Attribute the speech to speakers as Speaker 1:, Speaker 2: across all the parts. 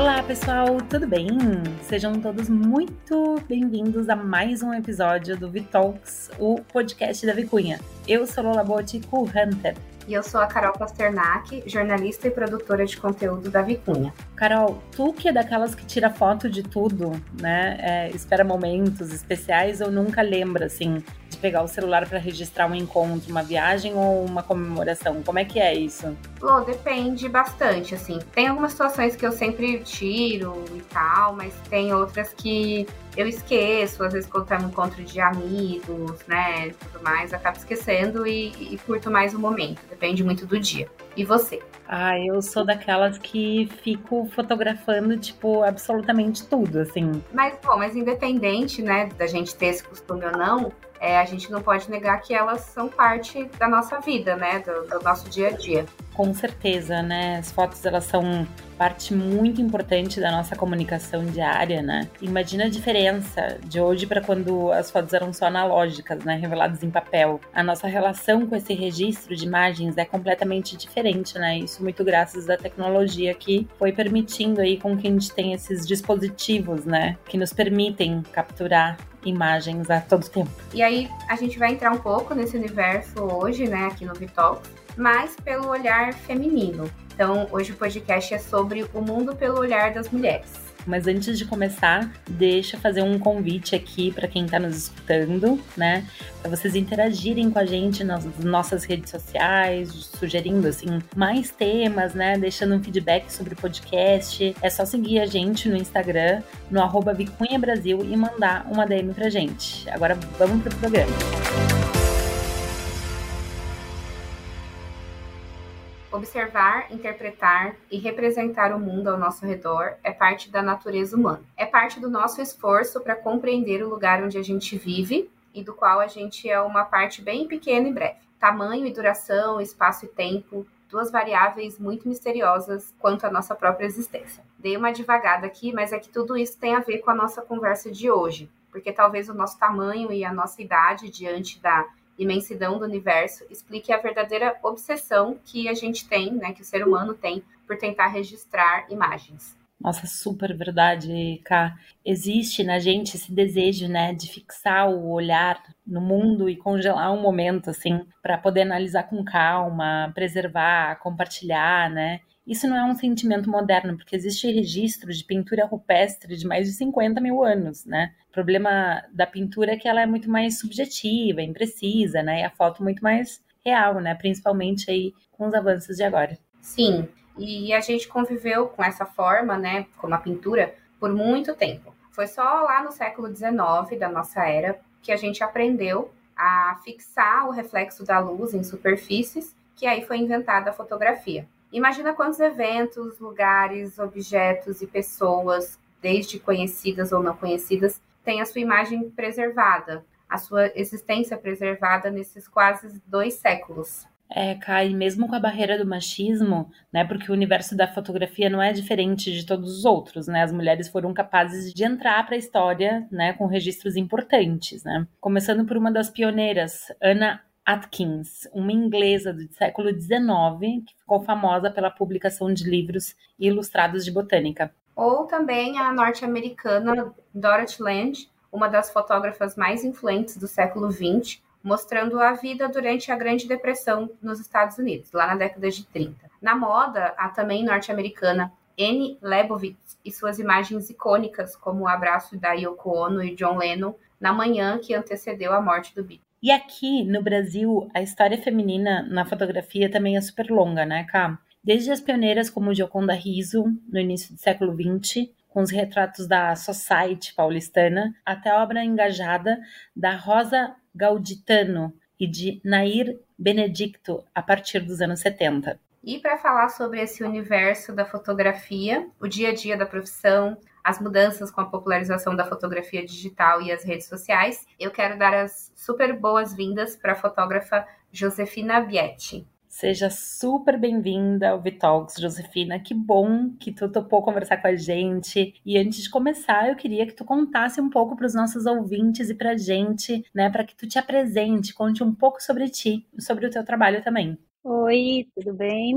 Speaker 1: Olá, pessoal, tudo bem? Sejam todos muito bem-vindos a mais um episódio do Vitalks, o podcast da Vicunha. Eu sou Lola Botti, co-hunter
Speaker 2: e eu sou a Carol Pasternak, jornalista e produtora de conteúdo da Vicunha.
Speaker 1: Carol, tu que é daquelas que tira foto de tudo, né? É, espera momentos especiais ou nunca lembra, assim, de pegar o celular para registrar um encontro, uma viagem ou uma comemoração? Como é que é isso?
Speaker 2: Lô, depende bastante, assim. Tem algumas situações que eu sempre tiro e tal, mas tem outras que eu esqueço, às vezes quando tá no encontro de amigos, né, tudo mais, acabo esquecendo e, e curto mais o momento, depende muito do dia. E você?
Speaker 1: Ah, eu sou daquelas que fico fotografando, tipo, absolutamente tudo, assim.
Speaker 2: Mas, bom, mas independente, né, da gente ter esse costume ou não, é, a gente não pode negar que elas são parte da nossa vida, né? Do, do, nosso dia a dia.
Speaker 1: Com certeza, né? As fotos elas são parte muito importante da nossa comunicação diária, né? Imagina a diferença de hoje para quando as fotos eram só analógicas, né? Reveladas em papel. A nossa relação com esse registro de imagens é completamente diferente, né? Isso muito graças à tecnologia que foi permitindo aí com que a gente tenha esses dispositivos, né? Que nos permitem capturar imagens a todo tempo.
Speaker 2: E aí a gente vai entrar um pouco nesse universo hoje, né, aqui no Vital, mas pelo olhar feminino. Então, hoje o podcast é sobre o mundo pelo olhar das mulheres.
Speaker 1: Mas antes de começar, deixa eu fazer um convite aqui para quem está nos escutando, né? Para vocês interagirem com a gente nas nossas redes sociais, sugerindo assim mais temas, né? Deixando um feedback sobre o podcast. É só seguir a gente no Instagram, no arroba Vicunha Brasil e mandar uma DM pra gente. Agora vamos pro programa.
Speaker 2: Observar, interpretar e representar o mundo ao nosso redor é parte da natureza humana. É parte do nosso esforço para compreender o lugar onde a gente vive e do qual a gente é uma parte bem pequena e breve. Tamanho e duração, espaço e tempo, duas variáveis muito misteriosas quanto à nossa própria existência. Dei uma devagada aqui, mas é que tudo isso tem a ver com a nossa conversa de hoje, porque talvez o nosso tamanho e a nossa idade diante da imensidão do universo, explique a verdadeira obsessão que a gente tem, né, que o ser humano tem por tentar registrar imagens.
Speaker 1: Nossa, super verdade, Ká. Existe na gente esse desejo, né, de fixar o olhar no mundo e congelar um momento, assim, para poder analisar com calma, preservar, compartilhar, né? Isso não é um sentimento moderno, porque existe registro de pintura rupestre de mais de 50 mil anos, né? O problema da pintura é que ela é muito mais subjetiva, imprecisa, né? E a foto muito mais real, né? Principalmente aí com os avanços de agora.
Speaker 2: Sim, e a gente conviveu com essa forma, né, como a pintura, por muito tempo. Foi só lá no século XIX da nossa era que a gente aprendeu a fixar o reflexo da luz em superfícies, que aí foi inventada a fotografia. Imagina quantos eventos, lugares, objetos e pessoas, desde conhecidas ou não conhecidas, têm a sua imagem preservada, a sua existência preservada nesses quase dois séculos.
Speaker 1: É, Kai, mesmo com a barreira do machismo, né, porque o universo da fotografia não é diferente de todos os outros, né, as mulheres foram capazes de entrar para a história, né, com registros importantes, né, começando por uma das pioneiras, Anna Atkins, uma inglesa do século XIX, que ficou famosa pela publicação de livros ilustrados de botânica.
Speaker 2: Ou também a norte-americana Dorothy Land, uma das fotógrafas mais influentes do século XX, mostrando a vida durante a Grande Depressão nos Estados Unidos, lá na década de 30. Na moda, a também norte-americana Anne Leibovitz e suas imagens icônicas, como o abraço da Yoko Ono e John Lennon na manhã que antecedeu a morte do Beatle.
Speaker 1: E aqui no Brasil, a história feminina na fotografia também é super longa, né, Cá? Desde as pioneiras como Gioconda Riso, no início do século XX, com os retratos da Society paulistana, até a obra engajada da Rosa Gauditano e de Nair Benedicto, a partir dos anos 70.
Speaker 2: E para falar sobre esse universo da fotografia, o dia a dia da profissão, as mudanças com a popularização da fotografia digital e as redes sociais, eu quero dar as super boas-vindas para a fotógrafa Josefina Bietti.
Speaker 1: Seja super bem-vinda ao Vitalks, Josefina. Que bom que tu topou conversar com a gente. E antes de começar, eu queria que tu contasse um pouco para os nossos ouvintes e para a gente, né, para que tu te apresente, conte um pouco sobre ti, sobre o teu trabalho também.
Speaker 3: Oi, tudo bem?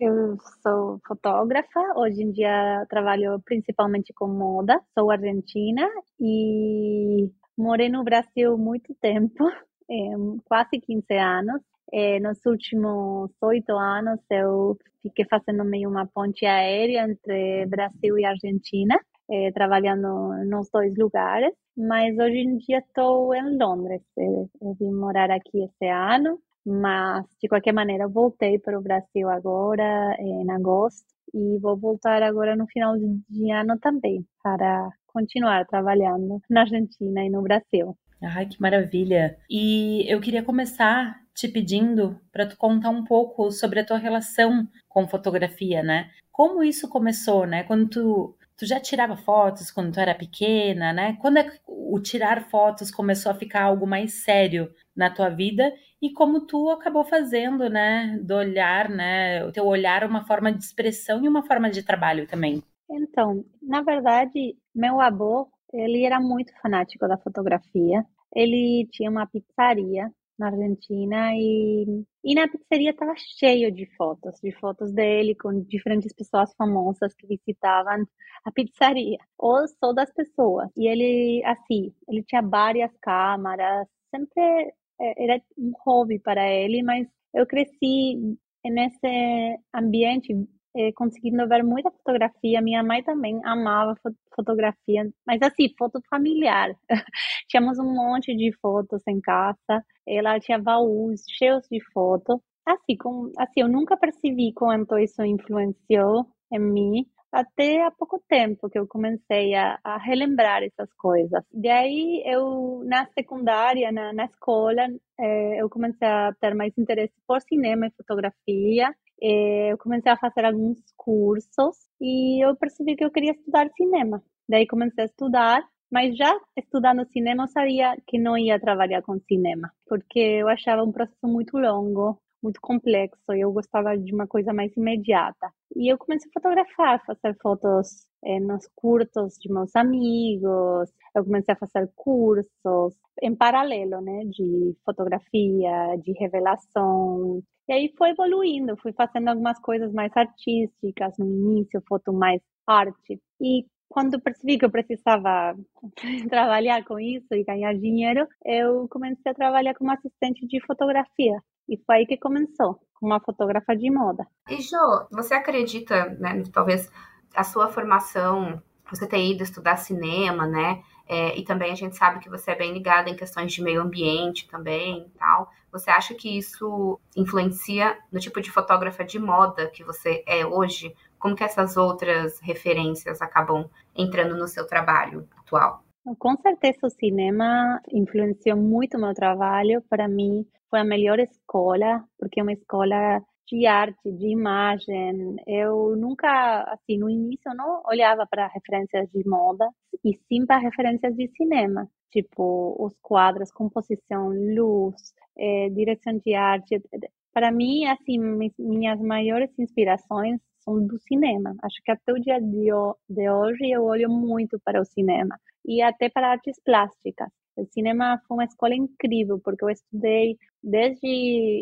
Speaker 3: Eu sou fotógrafa. Hoje em dia trabalho principalmente com moda. Sou argentina e morei no Brasil muito tempo, quase 15 anos. É, nos últimos oito anos eu fiquei fazendo meio uma ponte aérea entre Brasil e Argentina, é, trabalhando nos dois lugares. Mas hoje em dia estou em Londres. Eu vim morar aqui esse ano, mas de qualquer maneira voltei para o Brasil agora, em agosto, e vou voltar agora no final de ano também para continuar trabalhando na Argentina e no Brasil.
Speaker 1: Ai, que maravilha! E eu queria começar te pedindo para tu contar um pouco sobre a tua relação com fotografia, né? Como isso começou, né? Quando tu, tu já tirava fotos quando tu era pequena, né? Quando é o tirar fotos começou a ficar algo mais sério na tua vida e como tu acabou fazendo, né? Do olhar, né? O teu olhar uma forma de expressão e uma forma de trabalho também.
Speaker 3: Então, na verdade, meu avô, ele era muito fanático da fotografia. Ele tinha uma pizzaria na Argentina e, e na pizzaria estava cheio de fotos, de fotos dele com diferentes pessoas famosas que visitavam a pizzaria, ou só das pessoas. E ele, assim, ele tinha várias câmaras, sempre é, era um hobby para ele, mas eu cresci nesse ambiente é, conseguindo ver muita fotografia. Minha mãe também amava fotografia, mas assim, foto familiar. Tínhamos um monte de fotos em casa. Ela tinha baús cheios de fotos. Assim, com, assim, eu nunca percebi quanto isso influenciou em mim, até há pouco tempo que eu comecei a, a relembrar essas coisas. Daí eu, na secundária, na, na escola, é, eu comecei a ter mais interesse por cinema e fotografia. É, eu comecei a fazer alguns cursos e eu percebi que eu queria estudar cinema. Daí comecei a estudar, mas já estudando cinema eu sabia que não ia trabalhar com cinema, porque eu achava um processo muito longo, muito complexo e eu gostava de uma coisa mais imediata. E eu comecei a fotografar, fazer fotos é, nos curtos de meus amigos, eu comecei a fazer cursos em paralelo, né, de fotografia, de revelação. E aí foi evoluindo, fui fazendo algumas coisas mais artísticas no início, foto mais arte. E quando percebi que eu precisava trabalhar com isso e ganhar dinheiro, eu comecei a trabalhar como assistente de fotografia. E foi aí que começou, com uma fotógrafa de moda.
Speaker 2: E Jo, você acredita, né, talvez a sua formação, você ter ido estudar cinema, né, é, e também a gente sabe que você é bem ligada em questões de meio ambiente também tal. Você acha que isso influencia no tipo de fotógrafa de moda que você é hoje? Como que essas outras referências acabam entrando no seu trabalho atual?
Speaker 3: Com certeza o cinema influenciou muito meu trabalho. Para mim, foi a melhor escola, porque é uma escola de arte, de imagem. Eu nunca, assim, no início eu não olhava para referências de moda, e sim para referências de cinema, tipo os quadros, composição, luz, é, direção de arte. Para mim, assim, minhas maiores inspirações são do cinema. Acho que até o dia de hoje eu olho muito para o cinema e até para artes plásticas. O cinema foi uma escola incrível, porque eu estudei desde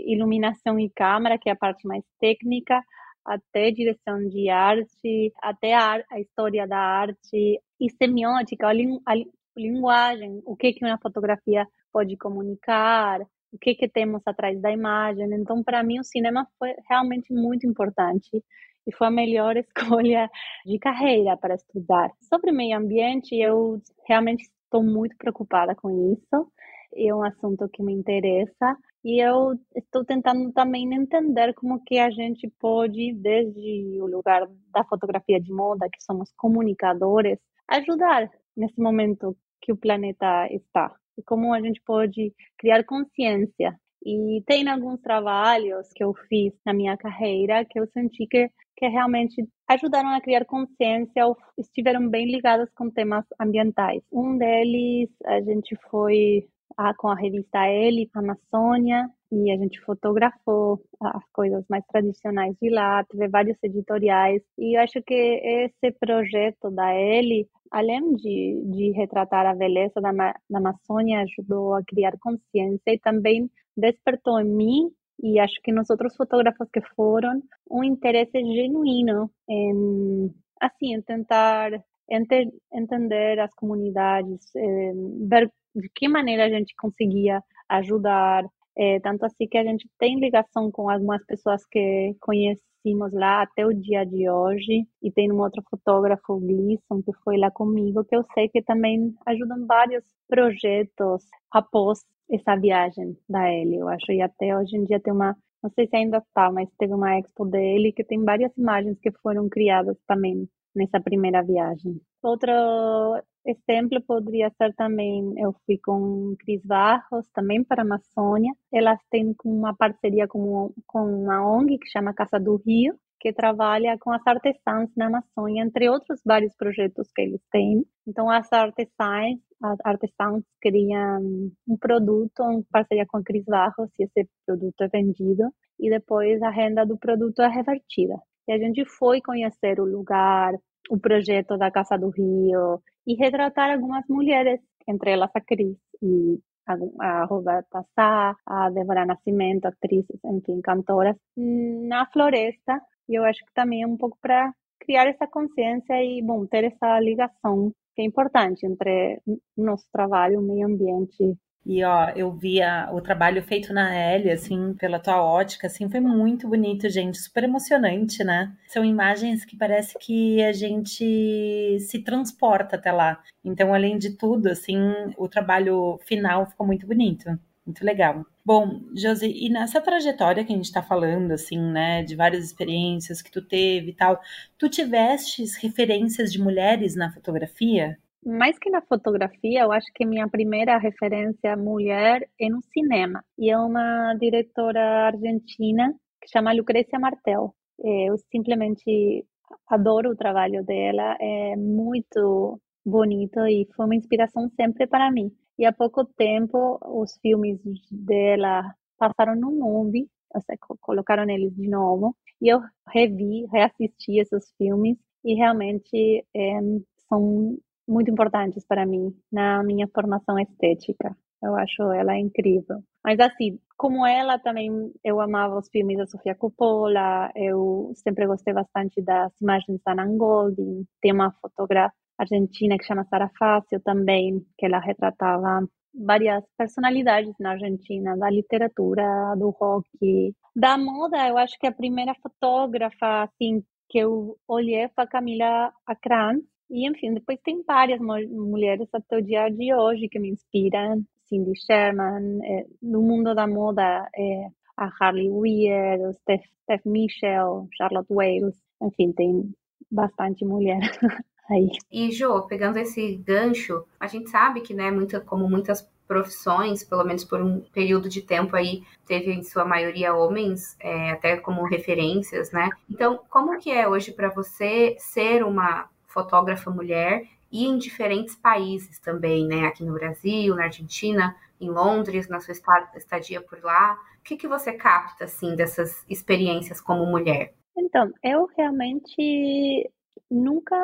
Speaker 3: iluminação e câmera, que é a parte mais técnica, até direção de arte, até a, a história da arte e semiótica, a, a linguagem, o que que uma fotografia pode comunicar, o que que temos atrás da imagem. Então, para mim, o cinema foi realmente muito importante e foi a melhor escolha de carreira para estudar. Sobre meio ambiente, eu realmente estou muito preocupada com isso. É um assunto que me interessa e eu estou tentando também entender como que a gente pode, desde o lugar da fotografia de moda, que somos comunicadores, ajudar nesse momento que o planeta está. E como a gente pode criar consciência. E tem alguns trabalhos que eu fiz na minha carreira que eu senti que que realmente ajudaram a criar consciência ou estiveram bem ligadas com temas ambientais. Um deles, a gente foi a, com a revista Ele, Amazônia, e a gente fotografou as coisas mais tradicionais de lá, teve vários editoriais, e eu acho que esse projeto da Ele, além de, de retratar a beleza da, da Amazônia, ajudou a criar consciência e também despertou em mim e acho que nos outros fotógrafos que foram, um interesse genuíno em, assim, tentar enter, entender as comunidades, ver de que maneira a gente conseguia ajudar, é, tanto assim que a gente tem ligação com algumas pessoas que conhecemos lá até o dia de hoje. E tem um outro fotógrafo, Gleason, que foi lá comigo, que eu sei que também ajudam vários projetos após essa viagem da Ellie, eu acho. E até hoje em dia tem uma, não sei se ainda está, mas teve uma expo dele que tem várias imagens que foram criadas também nessa primeira viagem. Outro exemplo poderia ser também, eu fui com Cris Barros, também para a Amazônia. Elas têm uma parceria com, com uma ONG que chama Casa do Rio, que trabalha com as artesãs na Amazônia, entre outros vários projetos que eles têm. Então, as artesãs, as artesãs criam um produto em parceria com a Cris Barros, e esse produto é vendido, e depois a renda do produto é revertida. E a gente foi conhecer o lugar, o projeto da Casa do Rio e retratar algumas mulheres, entre elas a Cris e a Roberta Sá, a Débora Nascimento, atrizes, enfim, cantoras, na floresta. E eu acho que também é um pouco para criar essa consciência e, bom, ter essa ligação que é importante entre o nosso trabalho, o meio ambiente
Speaker 1: e ó, eu via o trabalho feito na Ellie, assim, pela tua ótica, assim, foi muito bonito, gente, super emocionante, né? São imagens que parece que a gente se transporta até lá. Então, além de tudo, assim, o trabalho final ficou muito bonito. Muito legal. Bom, Josi, e nessa trajetória que a gente está falando, assim, né, de várias experiências que tu teve e tal, tu tivestes referências de mulheres na fotografia?
Speaker 3: mais que na fotografia, eu acho que minha primeira referência mulher é no cinema. E é uma diretora argentina que chama Lucrecia Martel. É, eu simplesmente adoro o trabalho dela, é muito bonito e foi uma inspiração sempre para mim. E há pouco tempo, os filmes dela passaram no seja, colocaram eles de novo, e eu revi, reassisti esses filmes, e realmente é, são muito importantes para mim na minha formação estética. Eu acho ela incrível. Mas assim, como ela também, eu amava os filmes da Sofia Coppola, eu sempre gostei bastante das imagens da Nan Goldin. Tem uma fotógrafa argentina que chama Sara Fácil também, que ela retratava várias personalidades na Argentina, da literatura, do rock, da moda. Eu acho que a primeira fotógrafa assim que eu olhei foi a Camila Acrantz, e, enfim, depois tem várias mulheres até o dia de hoje que me inspiram. Cindy Sherman, é, no mundo da moda, é, a Harley Weir, o Steph, Steph Michel, Charlotte Wales. Enfim, tem bastante mulher aí.
Speaker 2: E, Jo, pegando esse gancho, a gente sabe que, né, muita, como muitas profissões, pelo menos por um período de tempo aí, teve em sua maioria homens, é, até como referências, né? Então, como que é hoje para você ser uma fotógrafa mulher e em diferentes países também, né? Aqui no Brasil, na Argentina, em Londres, na sua estadia por lá. O que, que você capta, assim, dessas experiências como mulher?
Speaker 3: Então, eu realmente nunca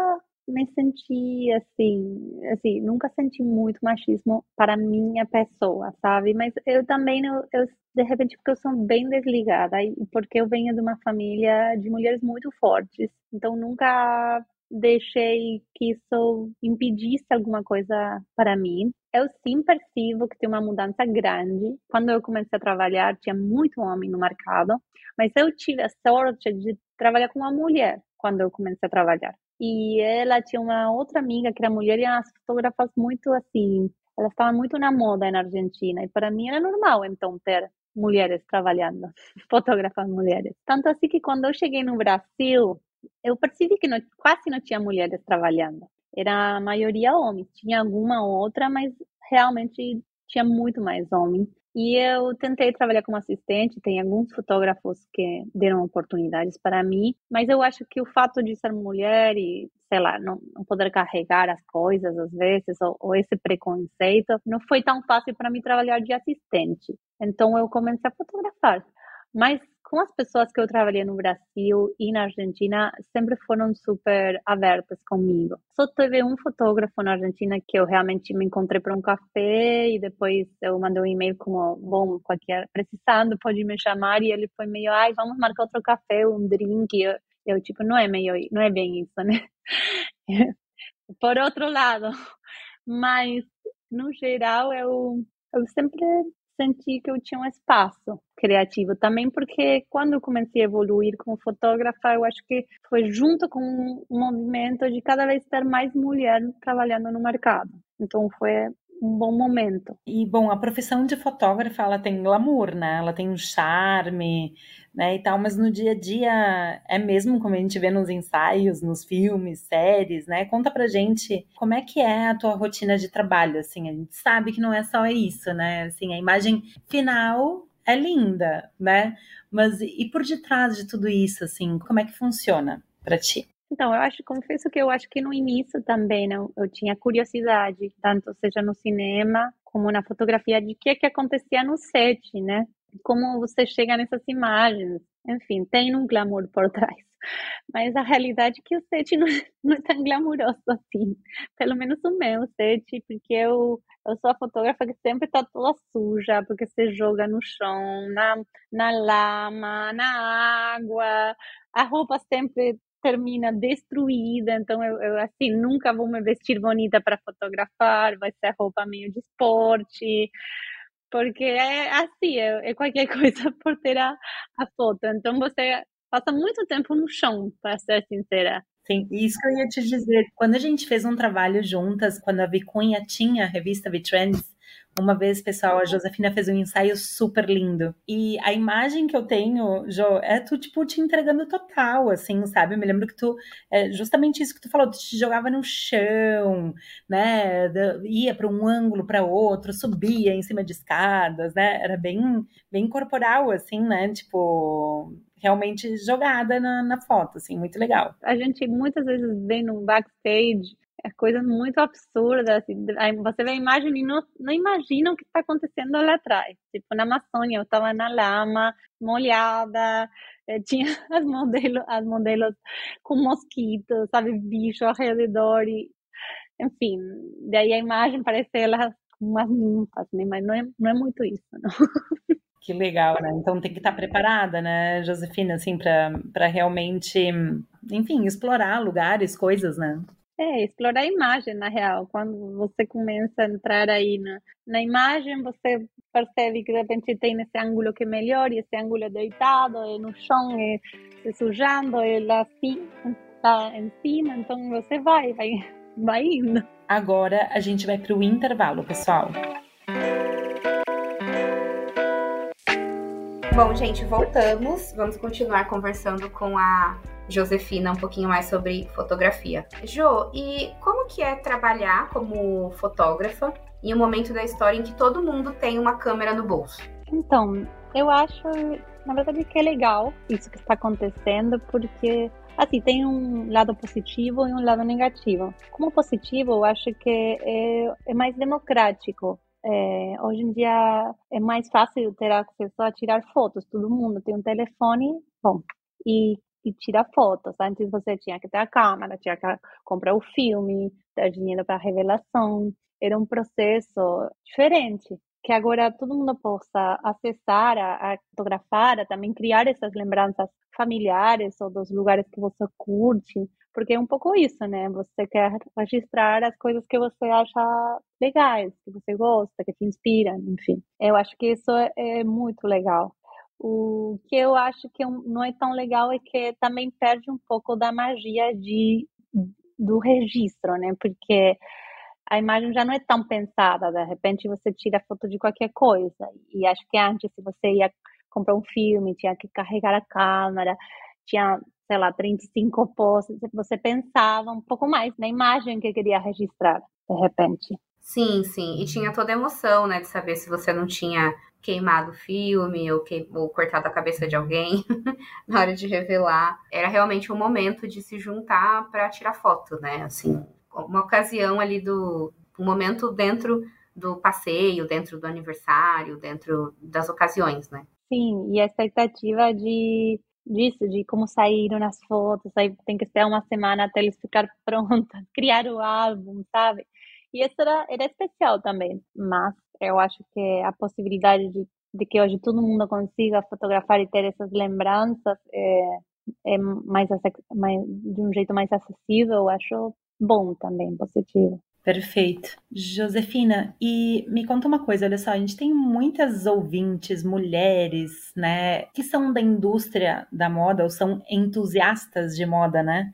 Speaker 3: me senti assim, assim, nunca senti muito machismo para minha pessoa, sabe? Mas eu também, eu, eu, de repente, porque eu sou bem desligada e porque eu venho de uma família de mulheres muito fortes, então nunca deixei que isso impedisse alguma coisa para mim. Eu sim percebo que tem uma mudança grande. Quando eu comecei a trabalhar, tinha muito homem no mercado, mas eu tive a sorte de trabalhar com uma mulher quando eu comecei a trabalhar. E ela tinha uma outra amiga que era mulher e as fotógrafas muito assim, ela estava muito na moda na Argentina e para mim era normal então ter mulheres trabalhando, fotógrafas mulheres. Tanto assim que quando eu cheguei no Brasil, eu percebi que não, quase não tinha mulheres trabalhando. Era a maioria homens. Tinha alguma outra, mas realmente tinha muito mais homens. E eu tentei trabalhar como assistente, tem alguns fotógrafos que deram oportunidades para mim, mas eu acho que o fato de ser mulher e, sei lá, não, não poder carregar as coisas às vezes, ou, ou esse preconceito, não foi tão fácil para mim trabalhar de assistente. Então eu comecei a fotografar. Mas com as pessoas que eu trabalhei no Brasil e na Argentina, sempre foram super abertas comigo. Só teve um fotógrafo na Argentina que eu realmente me encontrei para um café e depois eu mandei um e-mail como, bom, qualquer precisando, pode me chamar e ele foi meio, ai, vamos marcar outro café, um drink. Eu, eu tipo, não é meio, não é bem isso, né? Por outro lado, mas no geral eu eu sempre senti que eu tinha um espaço criativo também porque quando comecei a evoluir como fotógrafa eu acho que foi junto com um movimento de cada vez ter mais mulher trabalhando no mercado. Então foi um bom momento.
Speaker 1: E bom, a profissão de fotógrafa ela tem glamour, né? Ela tem um charme, né, e tal, mas no dia a dia é mesmo como a gente vê nos ensaios, nos filmes, séries, né? Conta pra gente como é que é a tua rotina de trabalho, assim, a gente sabe que não é só isso, né? Assim, a imagem final é linda, né? Mas e por detrás de tudo isso, assim, como é que funciona para ti?
Speaker 3: Então, eu acho, confesso que eu acho que no início também não, né, eu tinha curiosidade, tanto seja no cinema como na fotografia, de que que acontecia no set, né? Como você chega nessas imagens. Enfim, tem um glamour por trás. Mas a realidade é que o set não, não é tão glamouroso assim. Pelo menos o meu set, porque eu, eu sou a fotógrafa que sempre está toda suja, porque você joga no chão, na, na lama, na água. A roupa sempre termina destruída, então eu, eu, assim nunca vou me vestir bonita para fotografar, vai ser roupa meio de esporte, porque é assim, é, é qualquer coisa por ter a, a foto. Então você passa muito tempo no chão, para ser sincera.
Speaker 1: Sim, isso que eu ia te dizer. Quando a gente fez um trabalho juntas, quando a Vicunha tinha a revista V-Trends, uma vez, pessoal, a Josefina fez um ensaio super lindo. E a imagem que eu tenho, Jo, é tu, tipo, te entregando total, assim, sabe? Eu me lembro que tu, é justamente isso que tu falou, tu te jogava no chão, né? Ia para um ângulo, para outro, subia em cima de escadas, né? Era bem, bem corporal, assim, né? Tipo, realmente jogada na, na foto, assim, muito legal.
Speaker 3: A gente muitas vezes vê no backstage é coisa muito absurda. Assim, você vê a imagem e não, não imagina o que está acontecendo lá atrás. Tipo, na Amazônia, eu estava na lama, molhada, eh, tinha as modelos, as modelos com mosquitos, sabe, bicho ao redor. E, enfim, daí a imagem parece elas umas ninfas, né? mas não é, não é muito isso, não.
Speaker 1: Que legal, né? Então tem que estar preparada, né, Josefina, assim, para realmente, enfim, explorar lugares, coisas, né?
Speaker 3: É, explorar a imagem, na real. Quando você começa a entrar aí na, na imagem, você percebe que de repente tem esse ângulo que é melhor, e esse ângulo é deitado, é no chão, é se sujando, é lá assim, está em cima, então você vai, vai, vai indo.
Speaker 1: Agora a gente vai para o intervalo, pessoal.
Speaker 2: Bom, gente, voltamos. Vamos continuar conversando com a Josefina um pouquinho mais sobre fotografia. Jo, e como que é trabalhar como fotógrafa em um momento da história em que todo mundo tem uma câmera no bolso?
Speaker 3: Então, eu acho, na verdade, que é legal isso que está acontecendo, porque assim, tem um lado positivo e um lado negativo. Como positivo, eu acho que é, é mais democrático. É, hoje em dia é mais fácil ter acesso a tirar fotos. Todo mundo tem um telefone, bom, e e tira fotos. Antes você tinha que ter a câmera, tinha que comprar o filme, ter dinheiro para revelação. Era um processo diferente que agora todo mundo possa acessar, a, a fotografar, a também criar essas lembranças familiares ou dos lugares que você curte, porque é um pouco isso, né? Você quer registrar as coisas que você acha legais, que você gosta, que te inspiram, enfim. Eu acho que isso é muito legal. O que eu acho que não é tão legal é que também perde um pouco da magia de, do registro, né? Porque a imagem já não é tão pensada, de repente você tira foto de qualquer coisa. E acho que antes, se você ia comprar um filme, tinha que carregar a câmera, tinha, sei lá, 35 poses, você pensava um pouco mais na imagem que queria registrar, de repente.
Speaker 2: Sim, sim. E tinha toda a emoção, né, de saber se você não tinha queimado o filme ou, que, ou cortado a cabeça de alguém na hora de revelar. Era realmente um momento de se juntar para tirar foto, né? Assim, uma ocasião ali do um momento dentro do passeio, dentro do aniversário, dentro das ocasiões, né?
Speaker 3: Sim, e a expectativa de disso, de como saíram as fotos, aí tem que esperar uma semana até eles ficar prontas, criar o álbum, sabe? E isso era, era especial também, mas eu acho que a possibilidade de, de que hoje todo mundo consiga fotografar e ter essas lembranças é, é mais, mais de um jeito mais acessível, eu acho bom também, positivo.
Speaker 1: Perfeito. Josefina, e me conta uma coisa, olha só, a gente tem muitas ouvintes, mulheres, né, que são da indústria da moda ou são entusiastas de moda, né?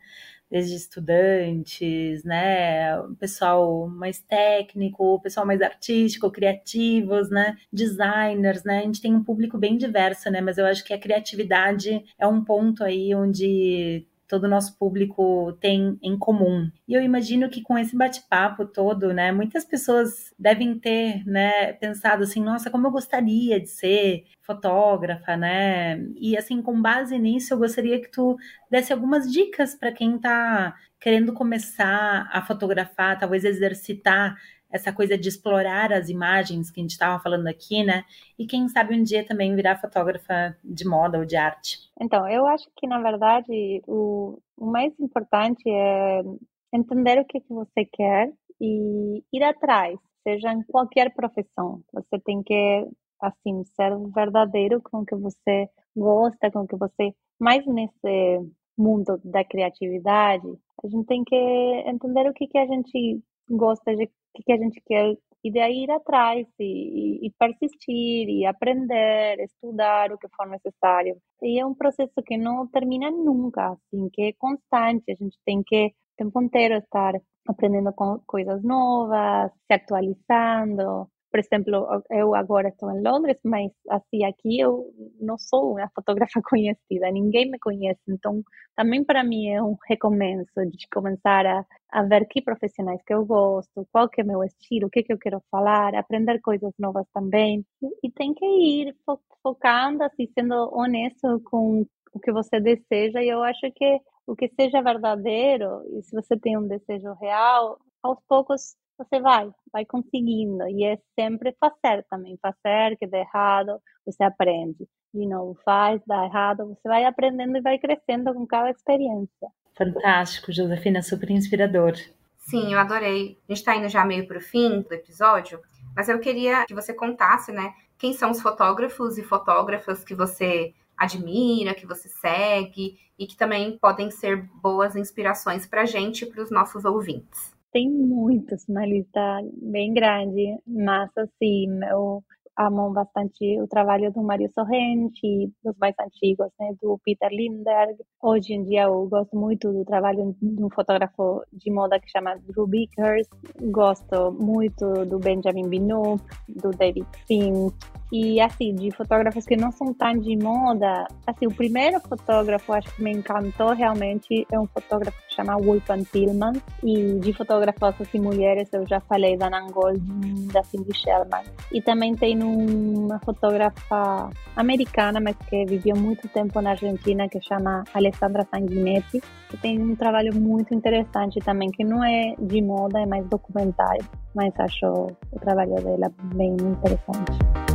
Speaker 1: Desde estudantes, né, pessoal mais técnico, pessoal mais artístico, criativos, né, designers, né? A gente tem um público bem diverso, né? Mas eu acho que a criatividade é um ponto aí onde todo o nosso público tem em comum. E eu imagino que com esse bate-papo todo, né, muitas pessoas devem ter, né, pensado assim, nossa, como eu gostaria de ser fotógrafa, né? E assim, com base nisso, eu gostaria que tu desse algumas dicas para quem está querendo começar a fotografar, talvez exercitar essa coisa de explorar as imagens que a gente estava falando aqui, né? E quem sabe um dia também virar fotógrafa de moda ou de arte.
Speaker 3: Então, eu acho que na verdade o, o mais importante é entender o que, que você quer e ir atrás, seja em qualquer profissão. Você tem que assim ser verdadeiro com o que você gosta, com o que você mais nesse mundo da criatividade, a gente tem que entender o que que a gente gosta de que, que a gente quer e daí ir atrás e, e, persistir e aprender, estudar o que for necessário. E é um processo que não termina nunca, assim, que é constante. A gente tem que o tempo inteiro estar aprendendo coisas novas, se atualizando, por exemplo, eu agora estou em Londres, mas assim, aqui eu não sou uma fotógrafa conhecida, ninguém me conhece, então também para mim é um recomeço de começar a, a ver que profissionais que eu gosto, qual que é meu estilo, o que que eu quero falar, aprender coisas novas também, e, tem que ir fo focando, assim, sendo honesto com o que você deseja, e eu acho que o que seja verdadeiro, e se você tem um desejo real, aos poucos você vai, vai conseguindo. E é sempre fazer também, fazer que dá errado, você aprende. De novo, faz, dá errado, você vai aprendendo e vai crescendo com cada experiência.
Speaker 1: Fantástico, Josefina, super inspirador.
Speaker 2: Sim, eu adorei. A gente está indo já meio para o fim do episódio, mas eu queria que você contasse, né, quem são os fotógrafos e fotógrafas que você admira, que você segue e que também podem ser boas inspirações para a gente e para os nossos ouvintes
Speaker 3: tem muitos, uma lista bem grande, mas assim, eu amo bastante o trabalho do Mário Sorrenti, dos mais antigos, né, do Peter Lindbergh. Hoje em dia eu gosto muito do trabalho de um fotógrafo de moda que chama Drew Bickers. Gosto muito do Benjamin Binoux, do David Fink, e assim, de fotógrafos que não são tão de moda, assim, o primeiro fotógrafo, acho que me encantou realmente, é um fotógrafo que chama Wolfgang Tillman. E de fotógrafos assim, mulheres, eu já falei da Nan Goldin, da Cindy Sherman. E também tem uma fotógrafa americana, mas que viveu muito tempo na Argentina, que chama Alessandra Sanguinetti, que tem um trabalho muito interessante também, que não é de moda, é mais documentário, mas acho o trabalho dela bem interessante.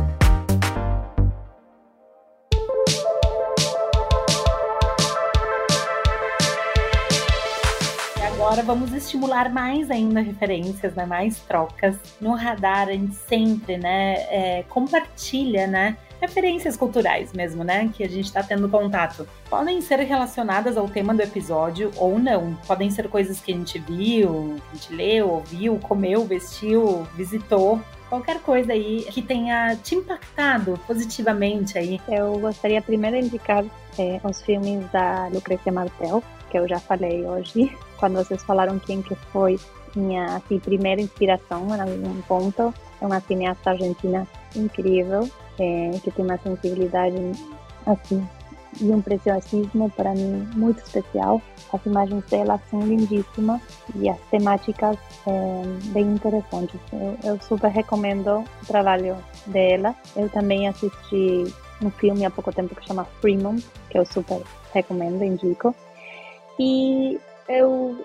Speaker 1: Agora vamos estimular mais ainda referências, né? Mais trocas. No radar, a gente sempre, né? É, compartilha, né? Referências culturais mesmo, né? Que a gente está tendo contato. Podem ser relacionadas ao tema do episódio ou não. Podem ser coisas que a gente viu, a gente leu, ouviu, comeu, vestiu, visitou qualquer coisa aí que tenha te impactado positivamente aí.
Speaker 3: Eu gostaria primeiro de indicar é, os filmes da Lucrecia Martel, que eu já falei hoje, quando vocês falaram quem que foi minha assim, primeira inspiração em um ponto. É uma cineasta argentina incrível, é, que tem uma sensibilidade assim e um preciosismo para mim muito especial. As imagens dela são lindíssimas e as temáticas é, bem interessantes. Eu, eu, super recomendo o trabalho dela. Eu também assisti um filme há pouco tempo que chama Fremont, que eu super recomendo, indico. E eu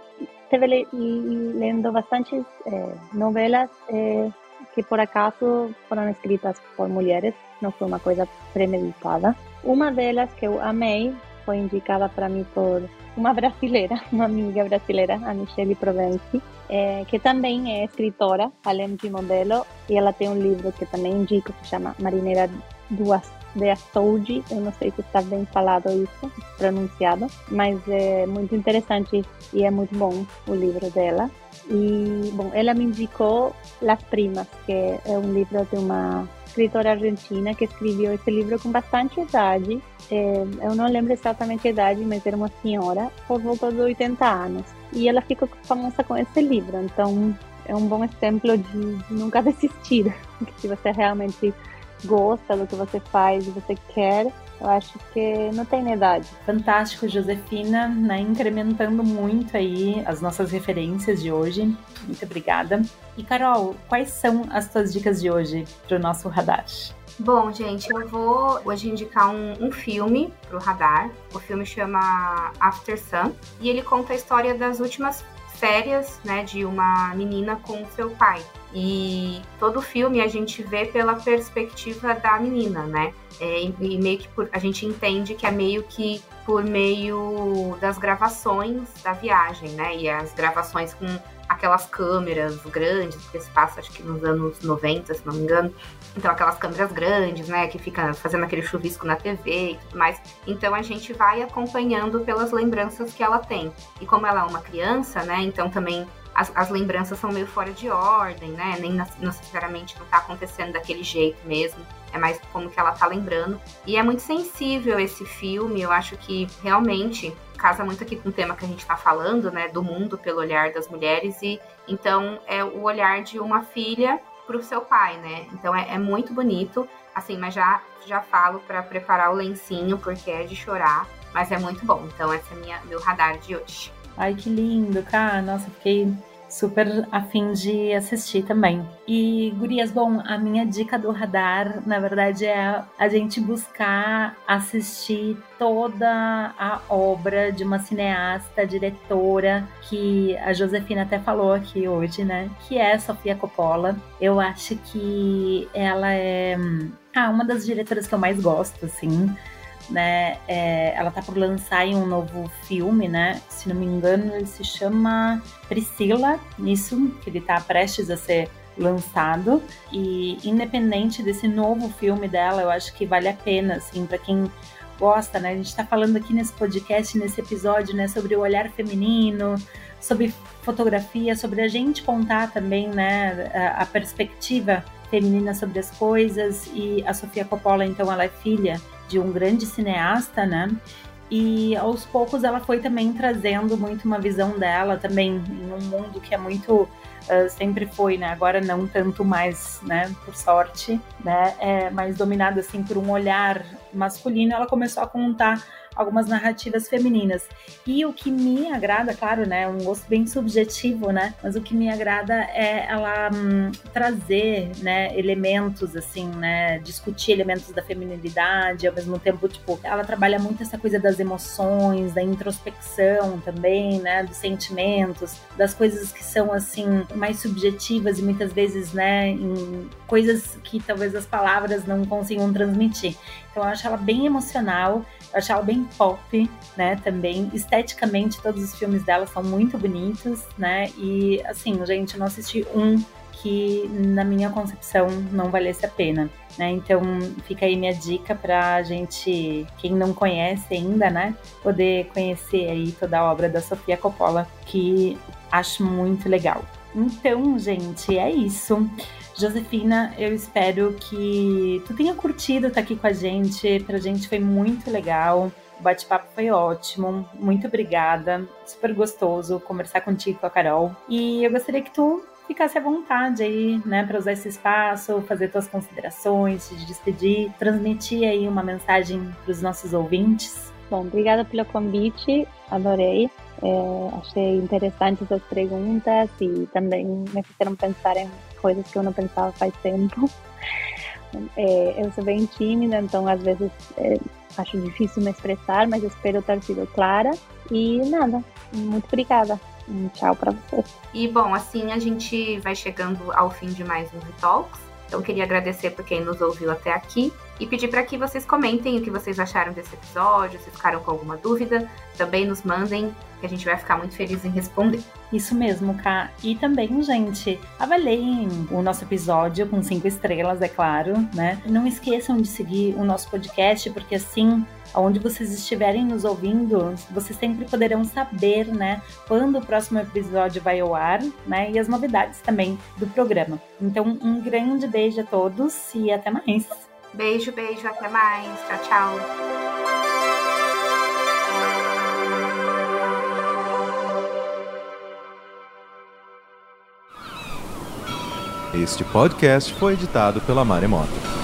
Speaker 3: esteve lendo bastante é, novelas é, que por acaso foram escritas por mulheres, não foi uma coisa premeditada. Uma delas que eu amei foi indicada para mim por uma brasileira, uma amiga brasileira, a Michelle Provenci, é, que também é escritora, além de modelo, e ela tem um livro que também indico, que chama Marineira Duas de Açoude, eu não sei se está bem falado isso, pronunciado, mas é muito interessante e é muito bom o livro dela. E, bom, ela me indicou Las Primas, que é um livro de uma escritora argentina que escreveu esse livro com bastante idade. É, eu não lembro exatamente a idade, mas era uma senhora por volta de 80 anos. E ela ficou famosa com esse livro, então é um bom exemplo de, de nunca desistir. Que se você realmente gosta do que você faz e você quer, eu acho que não tem idade.
Speaker 1: Fantástico, Josefina, né? incrementando muito aí as nossas referências de hoje. Muito obrigada. E Carol, quais são as tuas dicas de hoje para o nosso radar?
Speaker 2: Bom, gente, eu vou hoje indicar um, um filme pro radar. O filme chama After Sun e ele conta a história das últimas férias, né, de uma menina com seu pai. E todo o filme a gente vê pela perspectiva da menina, né? É, e meio que por, a gente entende que é meio que por meio das gravações da viagem, né? E as gravações com aquelas câmeras grandes, que se passa acho que nos anos 90, se não me engano. Então, aquelas câmeras grandes, né, que fica fazendo aquele chuvisco na TV e tudo mais. Então, a gente vai acompanhando pelas lembranças que ela tem. E como ela é uma criança, né, então também as, as lembranças são meio fora de ordem, né, nem necessariamente não tá acontecendo daquele jeito mesmo. É mais como que ela tá lembrando. E é muito sensível esse filme, eu acho que realmente casa muito aqui com o tema que a gente está falando, né, do mundo pelo olhar das mulheres e então é o olhar de uma filha para o seu pai, né? Então é, é, muito bonito, assim, mas já já falo para preparar o lencinho porque é de chorar, mas é muito bom. Então esse é minha meu radar de hoje.
Speaker 1: Ai que lindo, cara! Nossa, fiquei super afim de assistir também. E, Gurias, bom, a minha dica do radar, na verdade, é a gente buscar assistir toda a obra de uma cineasta, diretora, que a Josefina até falou aqui hoje, né? Que é Sofia Coppola. Eu acho que ela é ah, uma das diretoras que eu mais gosto, assim né? É, ela tá por lançar um novo filme, né? Se não me engano, ele se chama Priscila, isso, que ele tá prestes a ser lançado. E independente desse novo filme dela, eu acho que vale a pena, assim, para quem gosta, né? A gente tá falando aqui nesse podcast, nesse episódio, né, sobre o olhar feminino, sobre fotografia, sobre a gente contar também, né, a perspectiva feminina sobre as coisas. E a Sofia Coppola, então, ela é filha de um grande cineasta, né? E aos poucos ela foi também trazendo muito uma visão dela também em um mundo que é muito uh, sempre foi, né? Agora não tanto mais, né? Por sorte, né? É mais dominado assim por um olhar masculino. Ela começou a contar algumas narrativas femininas. E o que me agrada, claro, né, um gosto bem subjetivo, né, mas o que me agrada é ela hum, trazer, né, elementos assim, né, discutir elementos da feminilidade, ao mesmo tempo, tipo, ela trabalha muito essa coisa das emoções, da introspecção também, né, dos sentimentos, das coisas que são assim mais subjetivas e muitas vezes, né, em coisas que talvez as palavras não consigam transmitir. Eu acho ela bem emocional, eu acho ela bem pop, né, também. Esteticamente, todos os filmes dela são muito bonitos, né, e assim, gente, eu não assisti um que na minha concepção não valesse a pena, né? Então fica aí minha dica para gente, quem não conhece ainda, né, poder conhecer aí toda a obra da Sofia Coppola, que acho muito legal. Então, gente, é isso. Josefina, eu espero que tu tenha curtido estar aqui com a gente. Pra gente foi muito legal. O bate-papo foi ótimo. Muito obrigada. Super gostoso conversar contigo com a Carol. E eu gostaria que tu ficasse à vontade aí, né, para usar esse espaço, fazer tuas considerações, se despedir, transmitir aí uma mensagem para os nossos ouvintes.
Speaker 3: Bom, obrigada pelo convite, adorei. É, achei interessantes as perguntas e também me fizeram pensar em coisas que eu não pensava faz tempo. É, eu sou bem tímida, então às vezes é, acho difícil me expressar, mas espero ter sido clara. E nada, muito obrigada. Um tchau para vocês.
Speaker 2: E bom, assim a gente vai chegando ao fim de mais um Talks. Então queria agradecer por quem nos ouviu até aqui e pedir para que vocês comentem o que vocês acharam desse episódio, se ficaram com alguma dúvida, também nos mandem, que a gente vai ficar muito feliz em responder.
Speaker 1: Isso mesmo, Ká. E também, gente, avaliem o nosso episódio com cinco estrelas, é claro, né? Não esqueçam de seguir o nosso podcast, porque assim onde vocês estiverem nos ouvindo, vocês sempre poderão saber, né, quando o próximo episódio vai ao ar, né, e as novidades também do programa. Então, um grande beijo a todos e até mais.
Speaker 2: Beijo, beijo, até mais. Tchau, tchau.
Speaker 4: Este podcast foi editado pela Maremoto.